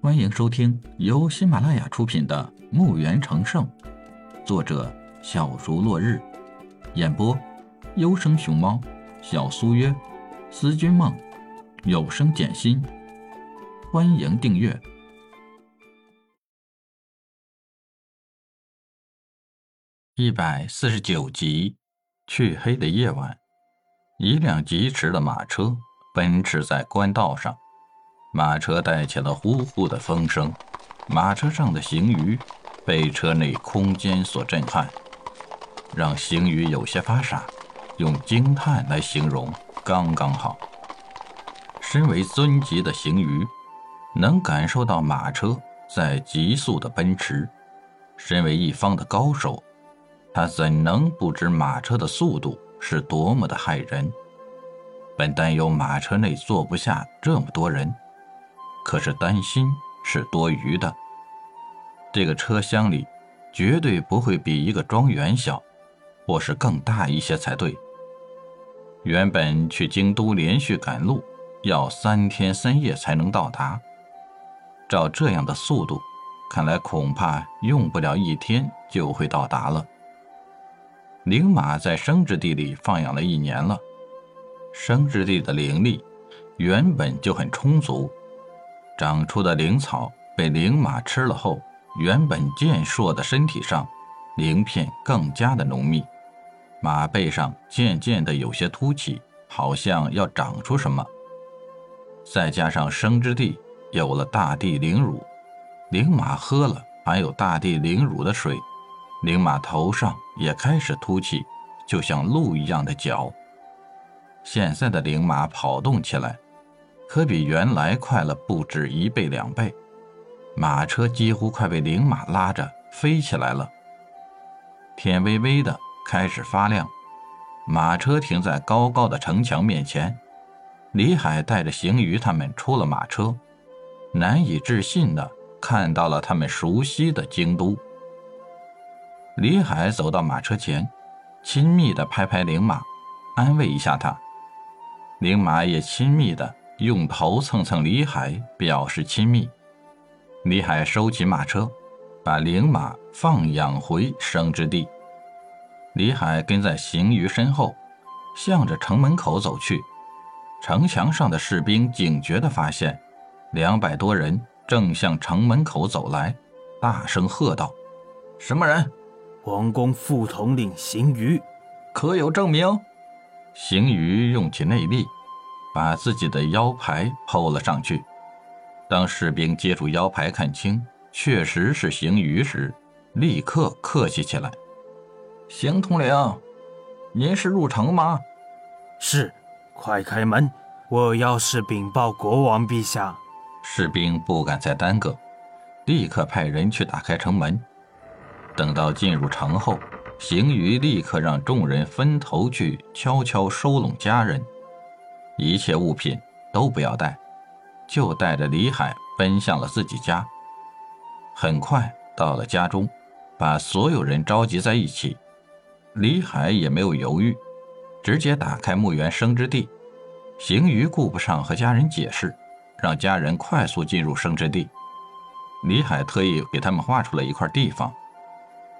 欢迎收听由喜马拉雅出品的《墓园成圣》，作者小竹落日，演播优生熊猫、小苏约、思君梦、有声简心。欢迎订阅一百四十九集《黢黑的夜晚》。一辆疾驰的马车奔驰在官道上，马车带起了呼呼的风声。马车上的行鱼被车内空间所震撼，让行鱼有些发傻，用惊叹来形容刚刚好。身为尊级的行鱼，能感受到马车在急速的奔驰。身为一方的高手，他怎能不知马车的速度？是多么的骇人！本担忧马车内坐不下这么多人，可是担心是多余的。这个车厢里绝对不会比一个庄园小，或是更大一些才对。原本去京都连续赶路要三天三夜才能到达，照这样的速度，看来恐怕用不了一天就会到达了。灵马在生之地里放养了一年了，生之地的灵力原本就很充足，长出的灵草被灵马吃了后，原本健硕的身体上鳞片更加的浓密，马背上渐渐的有些凸起，好像要长出什么。再加上生之地有了大地灵乳，灵马喝了含有大地灵乳的水。灵马头上也开始凸起，就像鹿一样的角。现在的灵马跑动起来，可比原来快了不止一倍两倍。马车几乎快被灵马拉着飞起来了。天微微的开始发亮，马车停在高高的城墙面前。李海带着行鱼他们出了马车，难以置信的看到了他们熟悉的京都。李海走到马车前，亲密的拍拍灵马，安慰一下他。灵马也亲密的用头蹭蹭李海，表示亲密。李海收起马车，把灵马放养回生之地。李海跟在邢鱼身后，向着城门口走去。城墙上的士兵警觉地发现，两百多人正向城门口走来，大声喝道：“什么人？”皇宫副统领邢瑜，可有证明？邢瑜用起内力，把自己的腰牌抛了上去。当士兵接住腰牌看清，确实是邢瑜时，立刻客气起来：“邢统领，您是入城吗？”“是，快开门，我要是禀报国王陛下。”士兵不敢再耽搁，立刻派人去打开城门。等到进入城后，邢瑜立刻让众人分头去悄悄收拢家人，一切物品都不要带，就带着李海奔向了自己家。很快到了家中，把所有人召集在一起。李海也没有犹豫，直接打开墓园生之地。邢瑜顾不上和家人解释，让家人快速进入生之地。李海特意给他们划出了一块地方。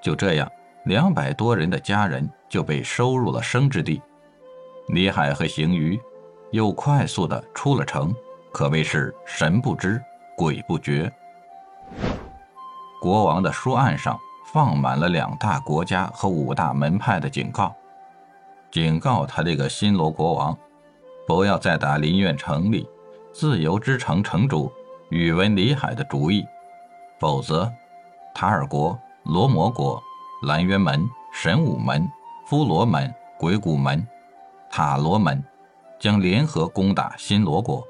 就这样，两百多人的家人就被收入了生之地。李海和邢瑜又快速的出了城，可谓是神不知鬼不觉。国王的书案上放满了两大国家和五大门派的警告，警告他这个新罗国王，不要再打林苑城里自由之城城主宇文李海的主意，否则塔尔国。罗摩国、蓝渊门、神武门、夫罗门、鬼谷门、塔罗门将联合攻打新罗国。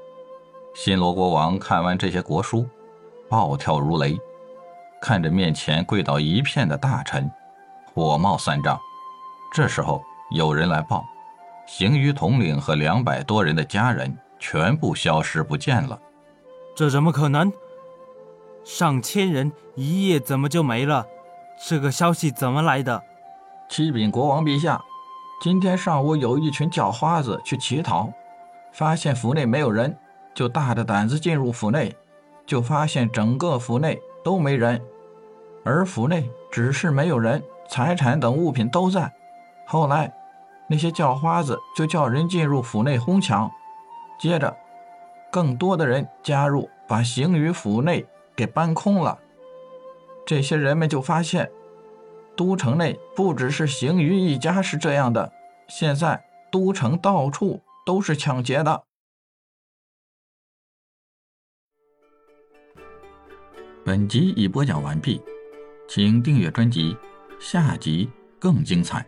新罗国王看完这些国书，暴跳如雷，看着面前跪倒一片的大臣，火冒三丈。这时候有人来报，行于统领和两百多人的家人全部消失不见了。这怎么可能？上千人一夜怎么就没了？这个消息怎么来的？启禀国王陛下，今天上午有一群叫花子去乞讨，发现府内没有人，就大着胆子进入府内，就发现整个府内都没人，而府内只是没有人，财产等物品都在。后来，那些叫花子就叫人进入府内哄抢，接着，更多的人加入，把邢宇府内给搬空了。这些人们就发现，都城内不只是行于一家是这样的，现在都城到处都是抢劫的。本集已播讲完毕，请订阅专辑，下集更精彩。